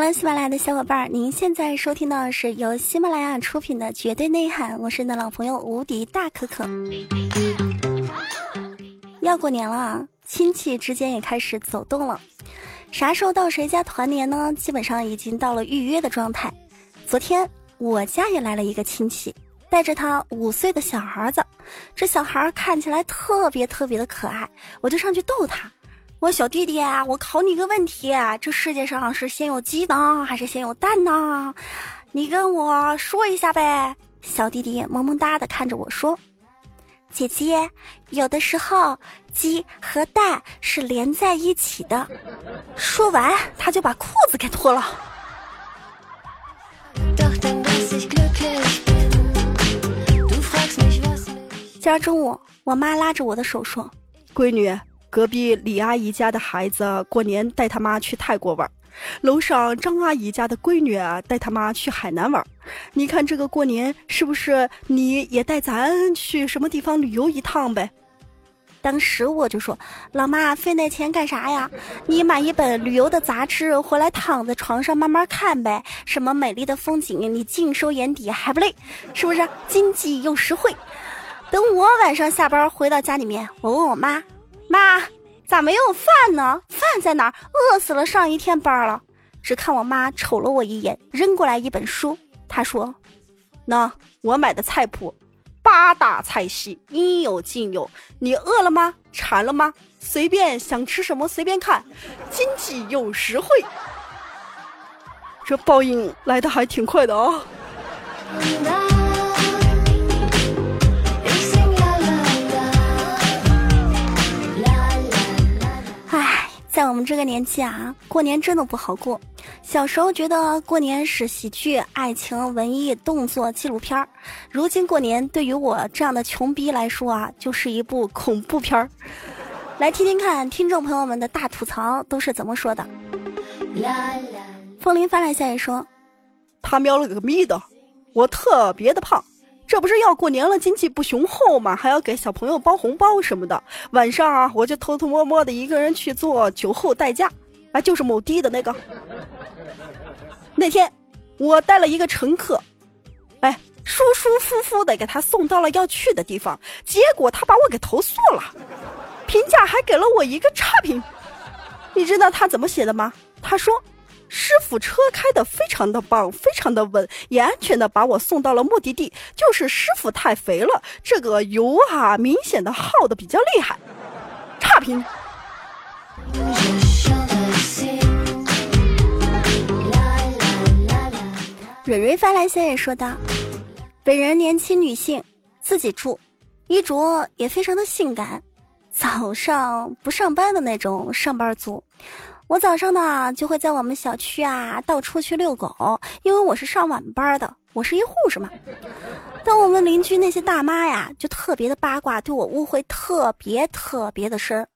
Hello，喜马拉雅的小伙伴儿，您现在收听到的是由喜马拉雅出品的《绝对内涵》，我是你的老朋友无敌大可可。要过年了，亲戚之间也开始走动了。啥时候到谁家团年呢？基本上已经到了预约的状态。昨天我家也来了一个亲戚，带着他五岁的小儿子，这小孩看起来特别特别的可爱，我就上去逗他。我小弟弟，我考你个问题：这世界上是先有鸡呢，还是先有蛋呢？你跟我说一下呗。小弟弟萌萌哒的看着我说：“姐姐，有的时候鸡和蛋是连在一起的。”说完，他就把裤子给脱了。今儿中午，我妈拉着我的手说：“闺女。”隔壁李阿姨家的孩子过年带他妈去泰国玩，楼上张阿姨家的闺女带他妈去海南玩。你看这个过年是不是你也带咱去什么地方旅游一趟呗？当时我就说：“老妈，费那钱干啥呀？你买一本旅游的杂志回来，躺在床上慢慢看呗。什么美丽的风景，你尽收眼底还不累，是不是？经济又实惠。等我晚上下班回到家里面，我问我妈。”妈，咋没有饭呢？饭在哪儿？饿死了，上一天班了。只看我妈瞅了我一眼，扔过来一本书。她说：“那我买的菜谱，八大菜系，应有尽有。你饿了吗？馋了吗？随便想吃什么随便看，经济又实惠。这报应来的还挺快的啊。”在我们这个年纪啊，过年真的不好过。小时候觉得过年是喜剧、爱情、文艺、动作纪录片儿，如今过年对于我这样的穷逼来说啊，就是一部恐怖片儿。来听听看，听众朋友们的大吐槽都是怎么说的。风铃发来消息说，他喵了个咪的，我特别的胖。这不是要过年了，经济不雄厚嘛？还要给小朋友包红包什么的。晚上啊，我就偷偷摸摸的一个人去做酒后代驾，啊，就是某滴的那个。那天我带了一个乘客，哎，舒舒服服的给他送到了要去的地方，结果他把我给投诉了，评价还给了我一个差评。你知道他怎么写的吗？他说。师傅车开的非常的棒，非常的稳，也安全的把我送到了目的地。就是师傅太肥了，这个油啊明显的耗的比较厉害。差评。蕊蕊发来信也说道：“本人年轻女性，自己住，衣着也非常的性感，早上不上班的那种上班族。”我早上呢就会在我们小区啊到处去遛狗，因为我是上晚班的，我是一护士嘛。但我们邻居那些大妈呀，就特别的八卦，对我误会特别特别的深。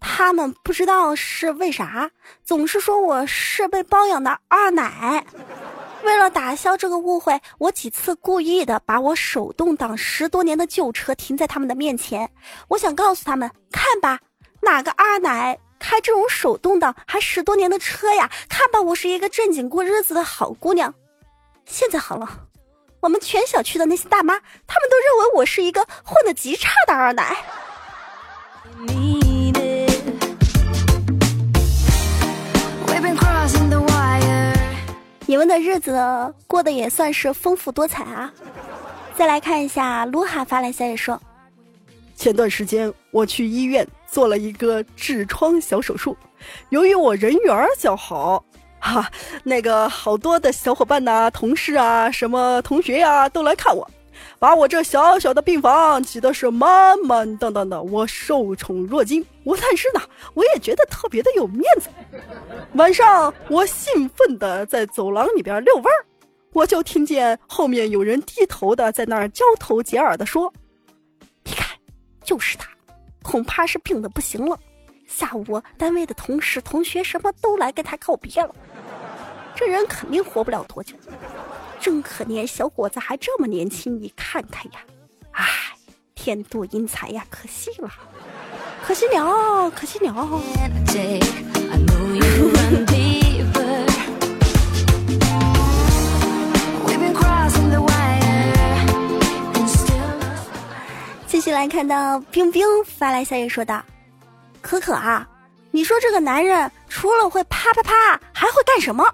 他们不知道是为啥，总是说我是被包养的二奶。为了打消这个误会，我几次故意的把我手动挡十多年的旧车停在他们的面前，我想告诉他们，看吧，哪个二奶。开这种手动挡还十多年的车呀，看吧，我是一个正经过日子的好姑娘。现在好了，我们全小区的那些大妈，他们都认为我是一个混的极差的二奶。你们的日子过得也算是丰富多彩啊。再来看一下，卢哈发来消息说。前段时间我去医院做了一个痔疮小手术，由于我人缘较好，哈，那个好多的小伙伴呐、同事啊、什么同学呀都来看我，把我这小小的病房挤得是满满当当的，我受宠若惊。我但是呢，我也觉得特别的有面子。晚上我兴奋的在走廊里边遛弯儿，我就听见后面有人低头的在那儿交头接耳的说。你看就是他，恐怕是病的不行了。下午单位的同事、同学什么都来跟他告别了，这人肯定活不了多久。真可怜，小伙子还这么年轻，你看看呀，唉，天妒英才呀，可惜了，可惜了，可惜了。续来看到冰冰发来消息说道：“可可啊，你说这个男人除了会啪啪啪，还会干什么？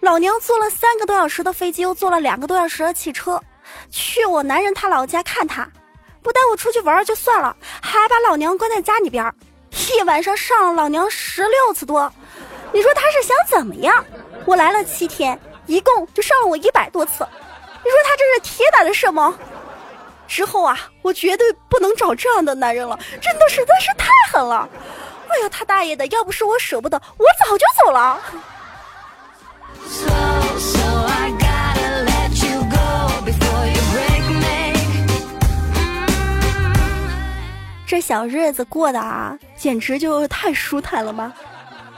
老娘坐了三个多小时的飞机，又坐了两个多小时的汽车，去我男人他老家看他，不带我出去玩就算了，还把老娘关在家里边，一晚上上了老娘十六次多。你说他是想怎么样？我来了七天，一共就上了我一百多次。你说他这是铁打的什么？”之后啊，我绝对不能找这样的男人了，真的实在是太狠了！哎呀，他大爷的！要不是我舍不得，我早就走了。这小日子过得啊，简直就太舒坦了吧！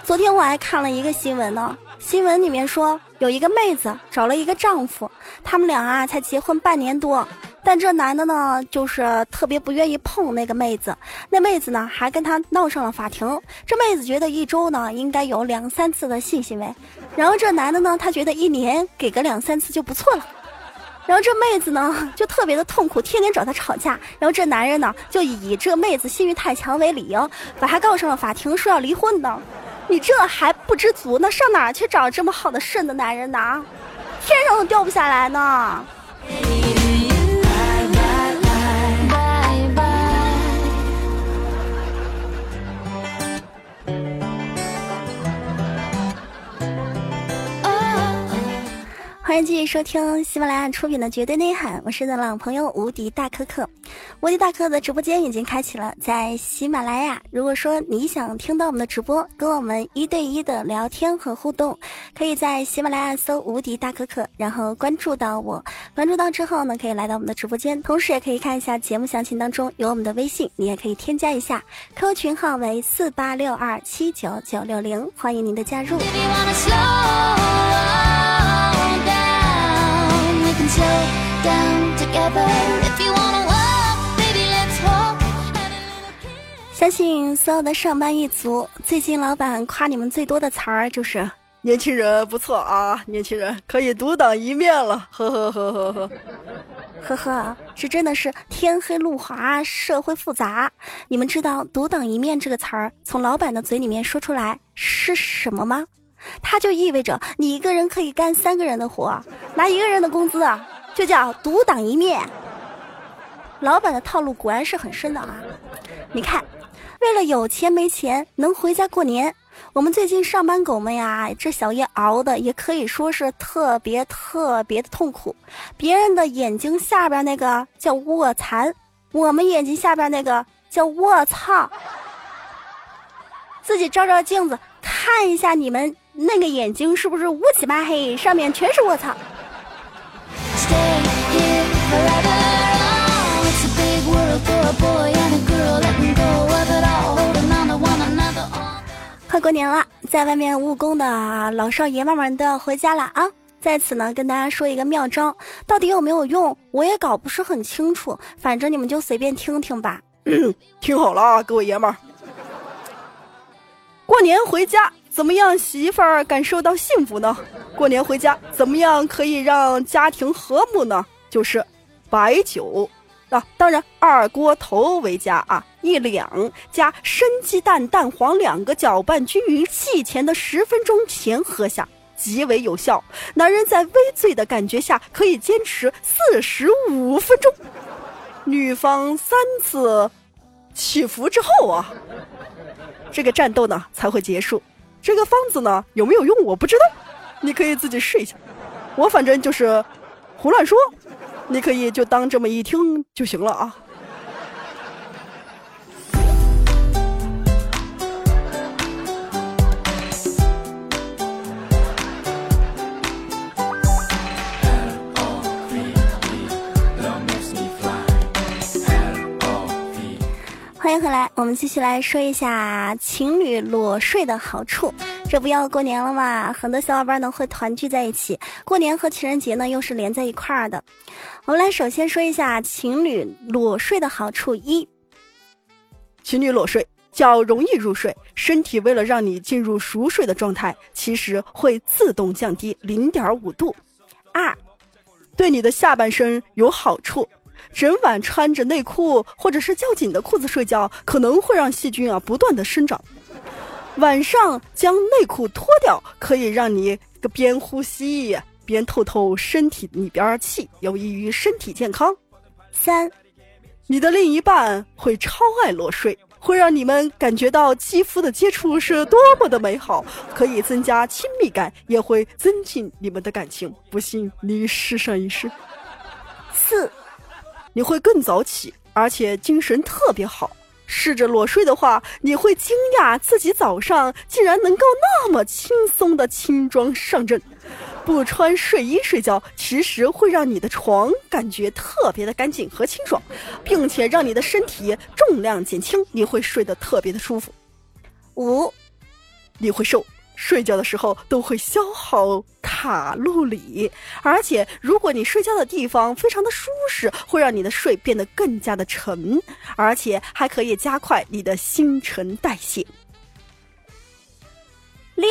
昨天我还看了一个新闻呢，新闻里面说有一个妹子找了一个丈夫，他们俩啊才结婚半年多。但这男的呢，就是特别不愿意碰那个妹子，那妹子呢还跟他闹上了法庭。这妹子觉得一周呢应该有两三次的性行为，然后这男的呢他觉得一年给个两三次就不错了，然后这妹子呢就特别的痛苦，天天找他吵架。然后这男人呢就以这妹子性欲太强为理由，把他告上了法庭，说要离婚的。你这还不知足，那上哪儿去找这么好的顺的男人呢？天上都掉不下来呢。欢迎继续收听喜马拉雅出品的《绝对内涵》，我是你的老朋友无敌大可可。无敌大可可的直播间已经开启了，在喜马拉雅。如果说你想听到我们的直播，跟我们一对一的聊天和互动，可以在喜马拉雅搜“无敌大可可”，然后关注到我。关注到之后呢，可以来到我们的直播间，同时也可以看一下节目详情当中有我们的微信，你也可以添加一下，Q 群号为四八六二七九九六零，欢迎您的加入。相信所有的上班一族，最近老板夸你们最多的词儿就是“年轻人不错啊，年轻人可以独当一面了。”呵呵呵呵呵，呵呵，这真的是天黑路滑，社会复杂。你们知道“独当一面”这个词儿从老板的嘴里面说出来是什么吗？它就意味着你一个人可以干三个人的活，拿一个人的工资啊，就叫独当一面。老板的套路果然是很深的啊！你看，为了有钱没钱能回家过年，我们最近上班狗们呀，这小夜熬的也可以说是特别特别的痛苦。别人的眼睛下边那个叫卧蚕，我们眼睛下边那个叫卧槽。自己照照镜子，看一下你们。那个眼睛是不是乌漆嘛黑，上面全是卧槽？快过年了，在外面务工的老少爷们们都要回家了啊！在此呢，跟大家说一个妙招，到底有没有用，我也搞不是很清楚，反正你们就随便听听吧。听好了啊，各位爷们儿，过年回家。怎么样，媳妇儿感受到幸福呢？过年回家，怎么样可以让家庭和睦呢？就是白酒啊，当然二锅头为佳啊，一两加生鸡蛋、蛋黄两个，搅拌均匀，戏前的十分钟前喝下，极为有效。男人在微醉的感觉下可以坚持四十五分钟，女方三次起伏之后啊，这个战斗呢才会结束。这个方子呢有没有用我不知道，你可以自己试一下。我反正就是胡乱说，你可以就当这么一听就行了啊。欢迎回来，我们继续来说一下情侣裸睡的好处。这不要过年了嘛，很多小伙伴呢会团聚在一起。过年和情人节呢又是连在一块儿的。我们来首先说一下情侣裸睡的好处：一，情侣裸睡较容易入睡，身体为了让你进入熟睡的状态，其实会自动降低零点五度；二，对你的下半身有好处。整晚穿着内裤或者是较紧的裤子睡觉，可能会让细菌啊不断的生长。晚上将内裤脱掉，可以让你个边呼吸边透透身体里边气，有益于身体健康。三，你的另一半会超爱裸睡，会让你们感觉到肌肤的接触是多么的美好，可以增加亲密感，也会增进你们的感情。不信你试上一试。四，你会更早起，而且精神特别好。试着裸睡的话，你会惊讶自己早上竟然能够那么轻松的轻装上阵。不穿睡衣睡觉，其实会让你的床感觉特别的干净和清爽，并且让你的身体重量减轻，你会睡得特别的舒服。五，你会瘦。睡觉的时候都会消耗卡路里，而且如果你睡觉的地方非常的舒适，会让你的睡变得更加的沉，而且还可以加快你的新陈代谢。六，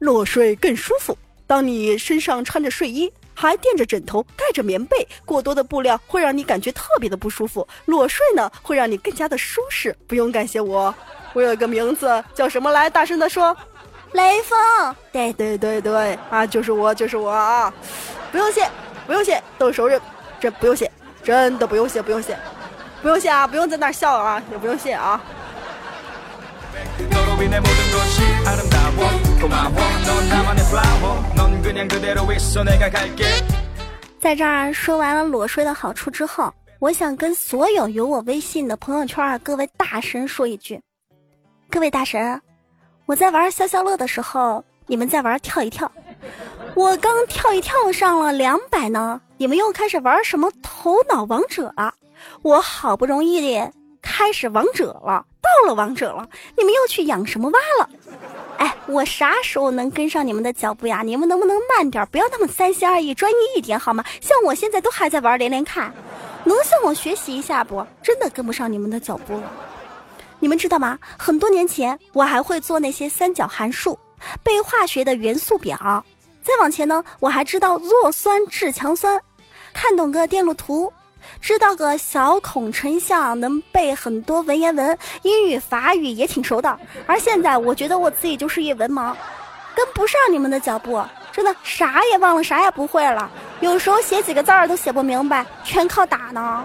裸睡更舒服。当你身上穿着睡衣，还垫着枕头，盖着棉被，过多的布料会让你感觉特别的不舒服。裸睡呢，会让你更加的舒适。不用感谢我，我有一个名字叫什么来？大声的说。雷锋，对对对对啊，就是我，就是我啊！不用谢，不用谢，都是熟人，这不用谢，真的不用谢，不用谢，不用谢啊！不用在那笑啊，也不用谢啊！在这儿说完了裸睡的好处之后，我想跟所有有我微信的朋友圈各位大神说一句：各位大神。我在玩消消乐的时候，你们在玩跳一跳。我刚跳一跳上了两百呢，你们又开始玩什么头脑王者了？我好不容易的开始王者了，到了王者了，你们又去养什么蛙了？哎，我啥时候能跟上你们的脚步呀？你们能不能慢点，不要那么三心二意，专一一点好吗？像我现在都还在玩连连看，能向我学习一下不？真的跟不上你们的脚步了。你们知道吗？很多年前，我还会做那些三角函数，背化学的元素表。再往前呢，我还知道弱酸制强酸，看懂个电路图，知道个小孔成像，能背很多文言文，英语法语也挺熟的。而现在，我觉得我自己就是一文盲，跟不上你们的脚步，真的啥也忘了，啥也不会了。有时候写几个字儿都写不明白，全靠打呢。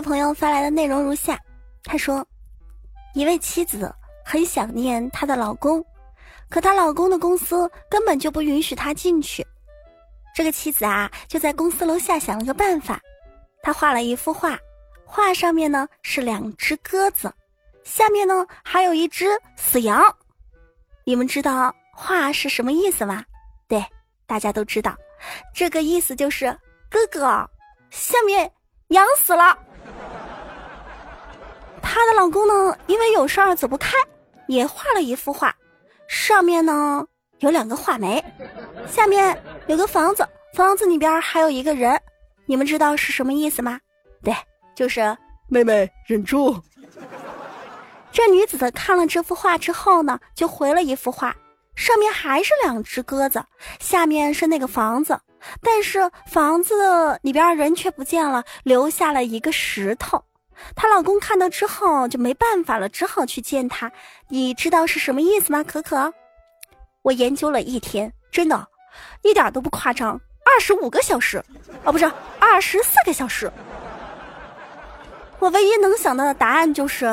朋友发来的内容如下：他说，一位妻子很想念她的老公，可她老公的公司根本就不允许她进去。这个妻子啊，就在公司楼下想了个办法，她画了一幅画，画上面呢是两只鸽子，下面呢还有一只死羊。你们知道画是什么意思吗？对，大家都知道，这个意思就是哥哥，下面羊死了。她的老公呢，因为有事儿走不开，也画了一幅画，上面呢有两个画眉，下面有个房子，房子里边还有一个人，你们知道是什么意思吗？对，就是妹妹忍住。这女子看了这幅画之后呢，就回了一幅画，上面还是两只鸽子，下面是那个房子，但是房子里边人却不见了，留下了一个石头。她老公看到之后就没办法了，只好去见她。你知道是什么意思吗？可可，我研究了一天，真的，一点都不夸张，二十五个小时，哦，不是二十四个小时。我唯一能想到的答案就是，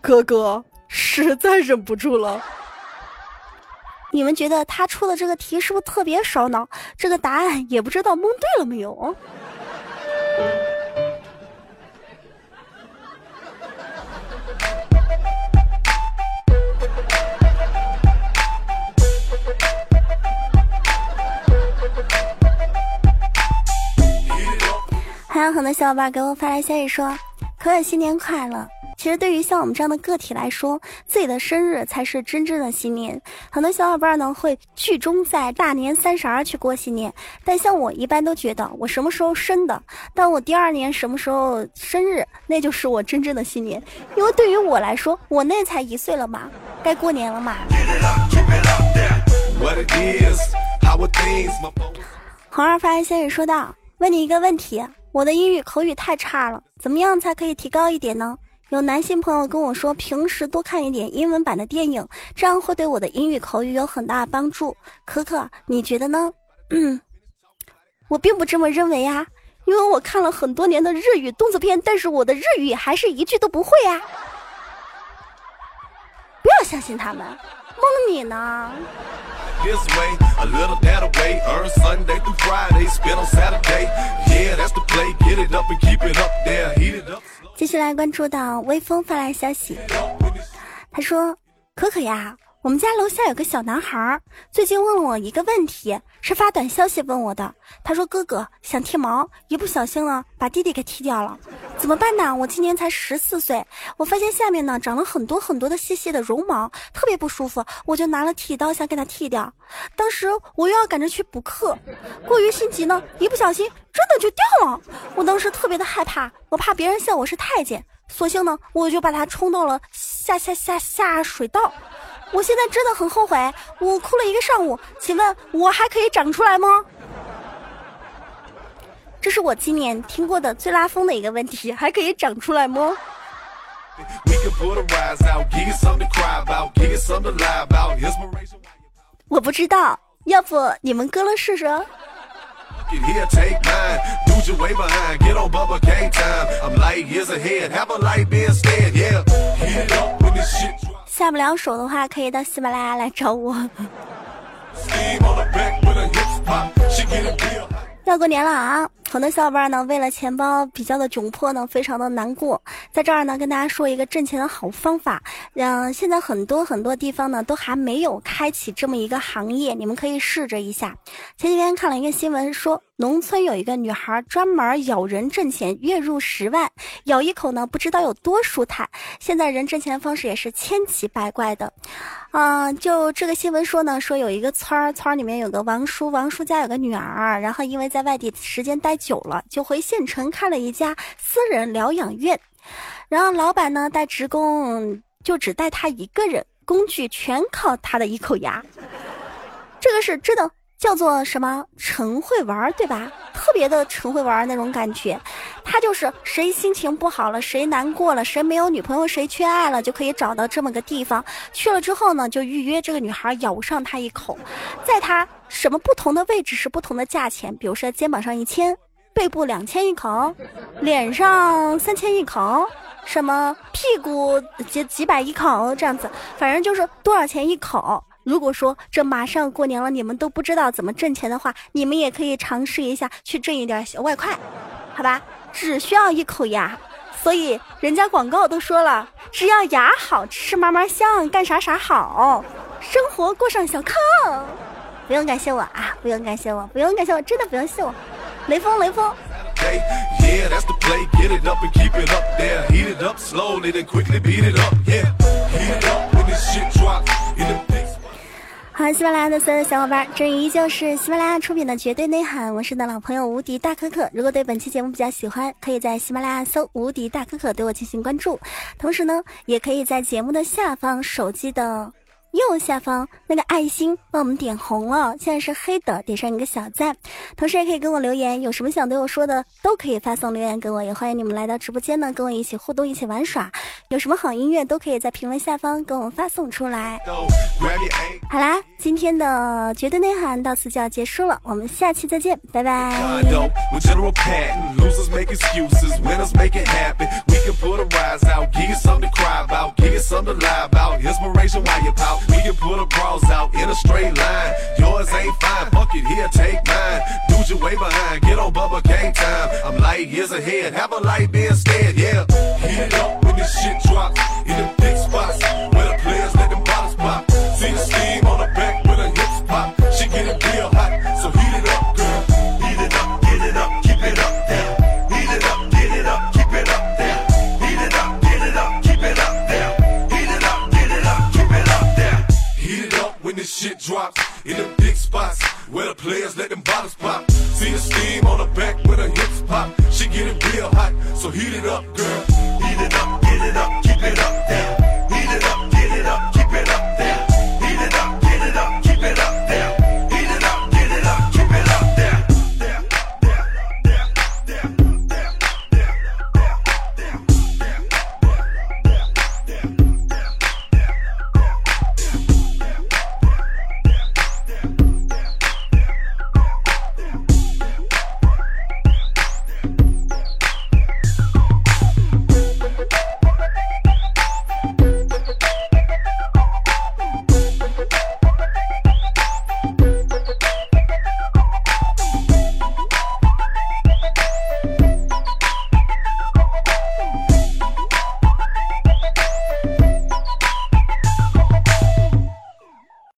哥哥实在忍不住了。你们觉得他出的这个题是不是特别烧脑？这个答案也不知道蒙对了没有。还有很多小伙伴给我发来消息说：“可可新年快乐。”其实对于像我们这样的个体来说，自己的生日才是真正的新年。很多小伙伴呢会聚中在大年三十儿去过新年，但像我一般都觉得我什么时候生的，但我第二年什么时候生日，那就是我真正的新年。因为对于我来说，我那才一岁了嘛，该过年了嘛。红儿发来消息说道：“问你一个问题，我的英语口语太差了，怎么样才可以提高一点呢？”有男性朋友跟我说，平时多看一点英文版的电影，这样会对我的英语口语有很大的帮助。可可，你觉得呢？嗯，我并不这么认为呀，因为我看了很多年的日语动作片，但是我的日语还是一句都不会呀。不要相信他们，蒙你呢。继续来关注到微风发来消息，他说：“可可呀， 我们家楼下有个小男孩，最近问了我一个问题，是发短消息问我的。他说哥哥想剃毛，一不小心呢把弟弟给剃掉了，怎么办呢？我今年才十四岁，我发现下面呢长了很多很多的细细的绒毛，特别不舒服，我就拿了剃刀想给他剃掉。当时我又要赶着去补课，过于心急呢，一不小心。”真的就掉了，我当时特别的害怕，我怕别人笑我是太监，索性呢，我就把它冲到了下下下下水道。我现在真的很后悔，我哭了一个上午。请问，我还可以长出来吗？这是我今年听过的最拉风的一个问题，还可以长出来吗？我不知道，要不你们割了试试？下不了手的话，可以到喜马拉雅来找我。要过年了啊！很多小伙伴呢，为了钱包比较的窘迫呢，非常的难过。在这儿呢，跟大家说一个挣钱的好方法。嗯，现在很多很多地方呢，都还没有开启这么一个行业，你们可以试着一下。前几天看了一个新闻说。农村有一个女孩专门咬人挣钱，月入十万，咬一口呢不知道有多舒坦。现在人挣钱方式也是千奇百怪的，啊，就这个新闻说呢，说有一个村儿，村儿里面有个王叔，王叔家有个女儿，然后因为在外地时间待久了，就回县城开了一家私人疗养院，然后老板呢带职工就只带他一个人，工具全靠他的一口牙，这个是真的。叫做什么陈会玩对吧？特别的陈会玩那种感觉，他就是谁心情不好了，谁难过了，谁没有女朋友，谁缺爱了，就可以找到这么个地方。去了之后呢，就预约这个女孩咬上他一口，在他什么不同的位置是不同的价钱，比如说肩膀上一千，背部两千一口，脸上三千一口，什么屁股几几百一口这样子，反正就是多少钱一口。如果说这马上过年了，你们都不知道怎么挣钱的话，你们也可以尝试一下去挣一点小外快，好吧？只需要一口牙，所以人家广告都说了，只要牙好吃嘛嘛香，干啥啥好，生活过上小康。不用感谢我啊，不用感谢我，不用感谢我，真的不用谢我。雷锋，雷锋。好，喜马拉雅的所有小伙伴，这里依旧是喜马拉雅出品的《绝对内涵》，我是你的老朋友无敌大可可。如果对本期节目比较喜欢，可以在喜马拉雅搜“无敌大可可”对我进行关注，同时呢，也可以在节目的下方手机的。右下方那个爱心帮我们点红了，现在是黑的，点上一个小赞。同时也可以跟我留言，有什么想对我说的，都可以发送留言给我。也欢迎你们来到直播间呢，跟我一起互动，一起玩耍。有什么好音乐，都可以在评论下方跟我们发送出来。好啦，今天的绝对内涵到此就要结束了，我们下期再见，拜拜。We can pull the bras out in a straight line. Yours ain't fine, fuck it, here, take mine. Dude, you way behind, get on Bubba K time. I'm light years ahead, have a light be instead, yeah. Heat up when this shit drops